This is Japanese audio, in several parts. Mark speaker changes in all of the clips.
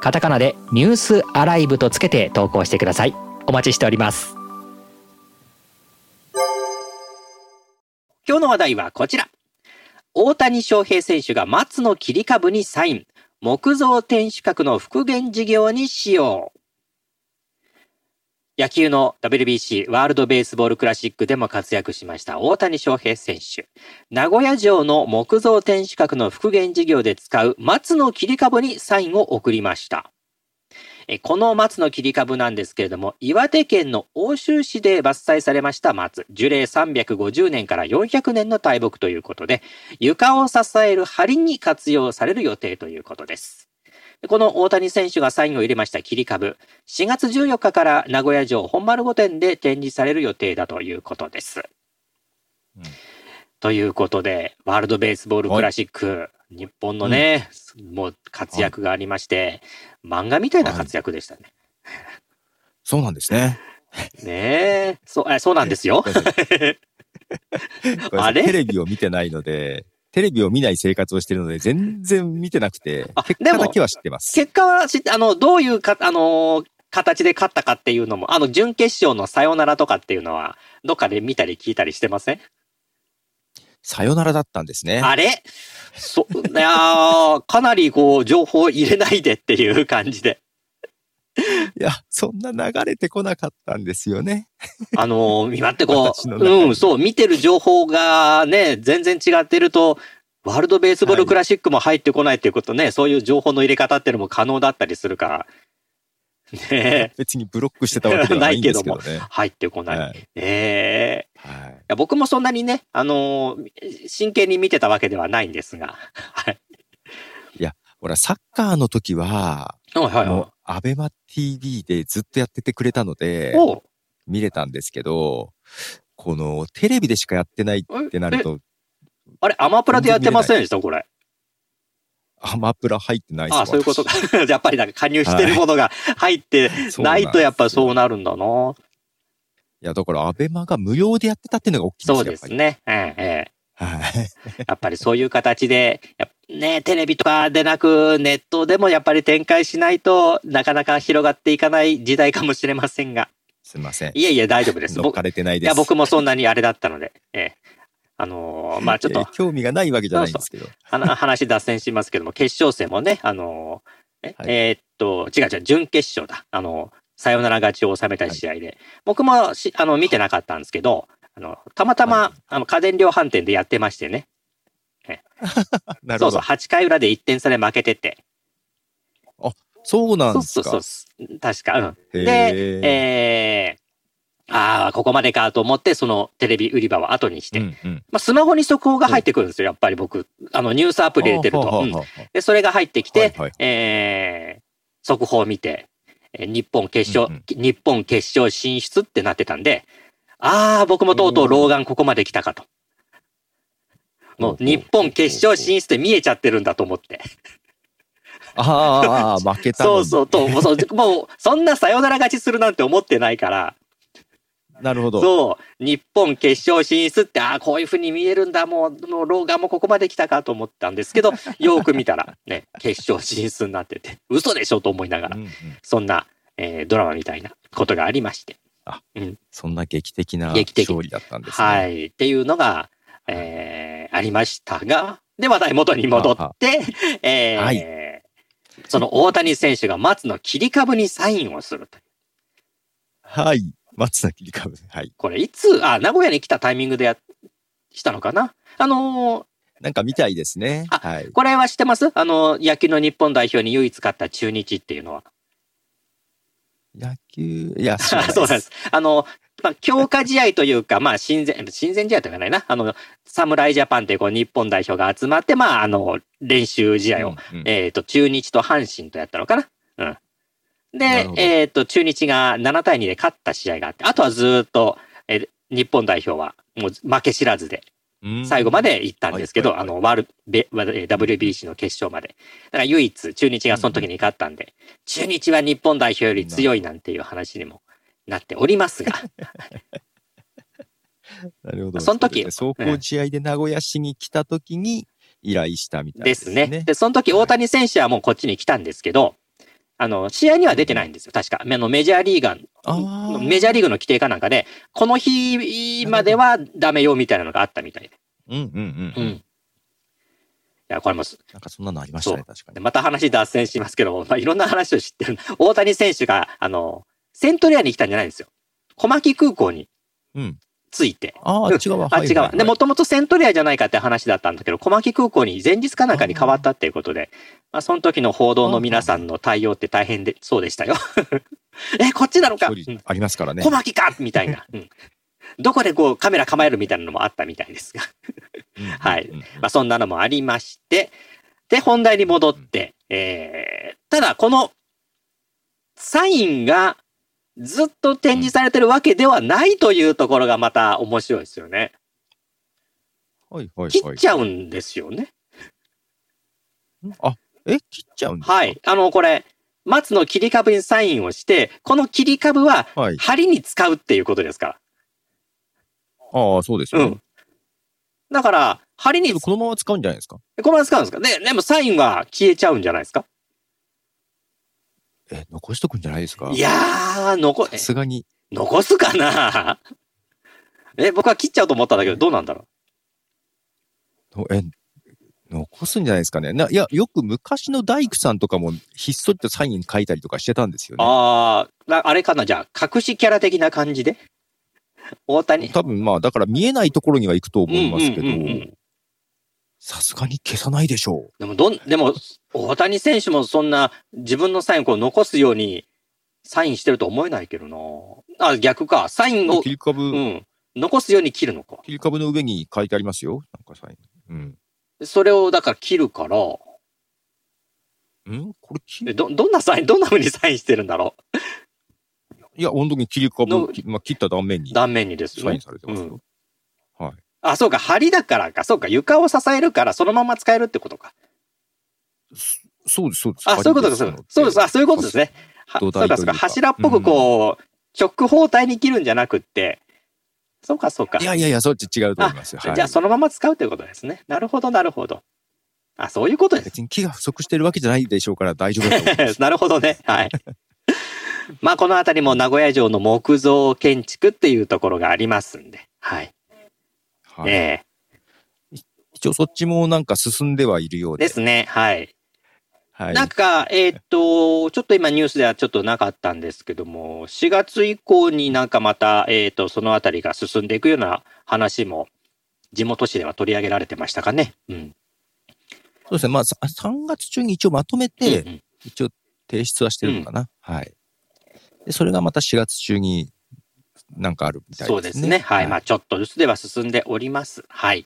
Speaker 1: カタカナでニュースアライブとつけて投稿してください。お待ちしております。
Speaker 2: 今日の話題はこちら。大谷翔平選手が松の切り株にサイン。木造天守閣の復元事業に使用。野球の WBC ワールドベースボールクラシックでも活躍しました大谷翔平選手。名古屋城の木造天守閣の復元事業で使う松の切り株にサインを送りました。この松の切り株なんですけれども、岩手県の奥州市で伐採されました松、樹齢350年から400年の大木ということで、床を支える梁に活用される予定ということです。この大谷選手がサインを入れました切り株、4月14日から名古屋城本丸御殿で展示される予定だということです。うん、ということで、ワールドベースボールクラシック、日本のね、うん、もう活躍がありまして、漫画みたいな活躍でしたね。
Speaker 3: そうなんですね。
Speaker 2: ねえ、そう、そうなんですよ。
Speaker 3: あれ？テレビを見てないので、テレビを見ない生活をしているので、全然見てなくて、結果だけは知ってます。
Speaker 2: 結果は知って、あの、どういうか、あの形で勝ったかっていうのも、あの、準決勝のさよならとかっていうのは、どっかで見たり聞いたりしてません？
Speaker 3: さよならだったんですね。
Speaker 2: あれ？そ、いやかなりこう、情報入れないでっていう感じで。
Speaker 3: いや、そんな流れてこなかったんですよね。
Speaker 2: あの今ってこう、うん、そう、見てる情報がね、全然違ってると、ワールドベースボールクラシックも入ってこないっていうことね、はい、そういう情報の入れ方っていうのも可能だったりするから。
Speaker 3: ね別にブロックしてたわけではないけども、
Speaker 2: 入ってこない。はい、ねえ、はい、いや僕もそんなにね、あのー、真剣に見てたわけではないんですが。はい。
Speaker 3: いや、俺はサッカーの時は、はいはいはい、アベマ TV でずっとやっててくれたので、見れたんですけど、このテレビでしかやってないってなると。
Speaker 2: あれ、アマプラでやってませんでした？これ。
Speaker 3: アマプラ入ってない
Speaker 2: ああ、そういうことか。やっぱりなんか加入してるものが 入ってないとやっぱそうなるんだな。は
Speaker 3: いや、だからアベマが無料でやってたっていうのが大きいです
Speaker 2: そうですね。ええ。はい。やっぱりそういう形で、ね、テレビとかでなく、ネットでもやっぱり展開しないとなかなか広がっていかない時代かもしれませんが。
Speaker 3: すみません。
Speaker 2: いえいえ、大丈夫です。
Speaker 3: 乗っかれてないです。
Speaker 2: いや、僕もそんなにあれだったので、ええ。あのー、まあちょっと。
Speaker 3: 興味がないわけじゃないんですけど。
Speaker 2: そうそう話脱線しますけども、決勝戦もね、あのー、はい、えー、っと、違う違う、準決勝だ。あのー、サヨナラ勝ちを収めた試合で、はい、僕もしあの見てなかったんですけど、あの、たまたま、はい、あの、家電量販店でやってましてね。
Speaker 3: なるほど。そうそう、
Speaker 2: 8回裏で1点差で負けてて。
Speaker 3: あ、そうなんですか？
Speaker 2: そうそうそう。確か、うん。で、えー、ああ、ここまでかと思って、そのテレビ売り場を後にして、うんうん、まあ、スマホに速報が入ってくるんですよ、やっぱり僕。あの、ニュースアプリ入れてると。うん、で、それが入ってきて、はいはい、えー、速報を見て、日本決勝、うんうん、日本決勝進出ってなってたんで、ああ、僕もとうとう老眼ここまで来たかと。もう日本決勝進出で見えちゃってるんだと思って。
Speaker 3: ああ、負けた
Speaker 2: そうそう、と、もう、もうそんなサヨナラ勝ちするなんて思ってないから。
Speaker 3: なるほど。
Speaker 2: そう、日本決勝進出って、ああ、こういうふうに見えるんだ、もう、もう老眼もここまで来たかと思ったんですけど、よく見たら、ね、決勝進出になってて、嘘でしょと思いながら、うんうん、そんな、えー、ドラマみたいなことがありまして。
Speaker 3: あ、うん、そんな劇的な勝利だったんですね。
Speaker 2: はい。っていうのが、えー、ありましたが、で、話題元に戻って、えー、はい、その大谷選手が松の切り株にサインをするという。
Speaker 3: はい。松の切り株。はい。
Speaker 2: これ、いつ、あ、名古屋に来たタイミングでや、したのかな？あのー、
Speaker 3: なんか見たいですね。
Speaker 2: はい。これは知ってます？あの、野球の日本代表に唯一勝った中日っていうのは。
Speaker 3: 野球、いや、
Speaker 2: そうなんです。あの、まあ、強化試合というか、まあ、親善、親善試合とかないな。あの、侍ジャパンっていうこう日本代表が集まって、まあ、あの、練習試合を、うんうん、えっ、ー、と、中日と阪神とやったのかな。うん。で、えっ、と、中日が7対2で勝った試合があって、あとはずっと、え日本代表はもう負け知らずで、最後まで行ったんですけど、あの、ワール、WBC の決勝まで。だから唯一、中日がその時に勝ったんで、中日は日本代表より強いなんていう話にもなっておりますが。
Speaker 3: なるほど。その時。走行試合で名古屋市に来た時に依頼したみたいですね。ですね。
Speaker 2: で、その時大谷選手はもうこっちに来たんですけど、あの、試合には出てないんですよ、確か。あの、メジャーリーガー、メジャーリーグの規定かなんかで、この日まではダメよみたいなのがあったみたいで。
Speaker 3: うんうんうん。うん。い
Speaker 2: や、これも、
Speaker 3: なんかそんなのありましたね、確かに。
Speaker 2: また話脱線しますけど、まあ、いろんな話を知ってる。大谷選手が、あの、セントレアに来たんじゃないんですよ。小牧空港に。うん。ついて。
Speaker 3: ああ、あっち側。
Speaker 2: あっち側。で、もともとセントレアじゃないかって話だったんだけど、小牧空港に前日かなんかに変わったっていうことで、まあ、その時の報道の皆さんの対応って大変で、そうでしたよ。え、こっちなのか
Speaker 3: ありますからね。
Speaker 2: 小牧かみたいな。うん。どこでこうカメラ構えるみたいなのもあったみたいですが。はい。まあそんなのもありまして、で、本題に戻って、えー、ただこのサインがずっと展示されてるわけではないというところがまた面白いですよね。
Speaker 3: はいはいはい。
Speaker 2: 切っちゃうんですよね。
Speaker 3: あ、え切っちゃうんですか？
Speaker 2: はい。あの、これ、松の切り株にサインをして、この切り株は、針に使うっていうことですか？ら。
Speaker 3: ああ、そうですよ、ね。うん。
Speaker 2: だから、針に。
Speaker 3: このまま使うんじゃないですか？
Speaker 2: このまま使うんですか？で、でもサインは消えちゃうんじゃないですか？
Speaker 3: え、残しとくんじゃないですか？
Speaker 2: いやー、残、
Speaker 3: さすがに。
Speaker 2: 残すかな？え、僕は切っちゃうと思ったんだけど、どうなんだろ
Speaker 3: う？え、残すんじゃないですかね？ないや、よく昔の大工さんとかもひっそりとサイン書いたりとかしてたんですよね。
Speaker 2: ああ、あれかな？じゃあ、隠しキャラ的な感じで？大谷。
Speaker 3: 多分まあ、だから見えないところには行くと思いますけど、さすがに消さないでしょ
Speaker 2: う。でも、どん、でも、大谷選手もそんな自分のサインをこう残すようにサインしてると思えないけどな。あ、逆か。サインを。
Speaker 3: 切り株。う
Speaker 2: ん。残すように切るのか。
Speaker 3: 切り株の上に書いてありますよ。なんかサイン。うん。
Speaker 2: それをだから切るから。
Speaker 3: ん？これ切
Speaker 2: る？ど、どんなサイン、どんな風にサインしてるんだろ
Speaker 3: う？いや、本当に切り株、まあ、切った断面に。
Speaker 2: 断面にです
Speaker 3: ね。サインされてますよ。うん、はい。
Speaker 2: あ、そうか、梁だからか。そうか、床を支えるから、そのまま使えるってことか。
Speaker 3: そうです、そうです。
Speaker 2: あ、そういうことです。そうです。あ、そういうことですね。そうか、そうか。柱っぽくこう、直方体に切るんじゃなくって、そうか、そうか。
Speaker 3: いやいやいや、そっち違うと思いますよ。
Speaker 2: じゃあ、そのまま使うということですね。なるほど、なるほど。あ、そういうことです。
Speaker 3: 別に木が不足してるわけじゃないでしょうから大丈夫だと思います。
Speaker 2: なるほどね。はい。まあ、この辺りも名古屋城の木造建築っていうところがありますんで。はい。はい、え
Speaker 3: えー、一応そっちもなんか進んではいるよう
Speaker 2: で。ですね。はい。はい、なんか、えっ、と、ちょっと今ニュースではちょっとなかったんですけども、4月以降になんかまた、えっ、と、そのあたりが進んでいくような話も、地元紙では取り上げられてましたかね。うん。
Speaker 3: そうですね。まあ、3月中に一応まとめて、うんうん、一応提出はしてるのかな。うん、はい。で、それがまた4月中になんかあるみたいですね。そうですね。
Speaker 2: はい。はい、まあ、ちょっとずつでは進んでおります。はい。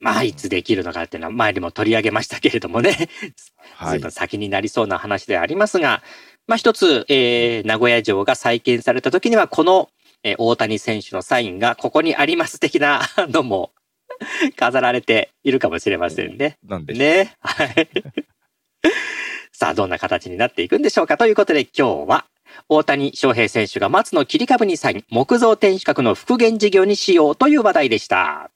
Speaker 2: まあ、いつできるのかっていうのは前にも取り上げましたけれどもね、はい、随分先になりそうな話ではありますが、まあ一つ、えー、名古屋城が再建された時には、この、えー、大谷選手のサインがここにあります的な のも 飾られているかもしれませんね。
Speaker 3: なんで
Speaker 2: ね。はい。さあ、どんな形になっていくんでしょうかということで今日は、大谷翔平選手が松の切り株にサイン、木造天守閣の復元事業にしようという話題でした。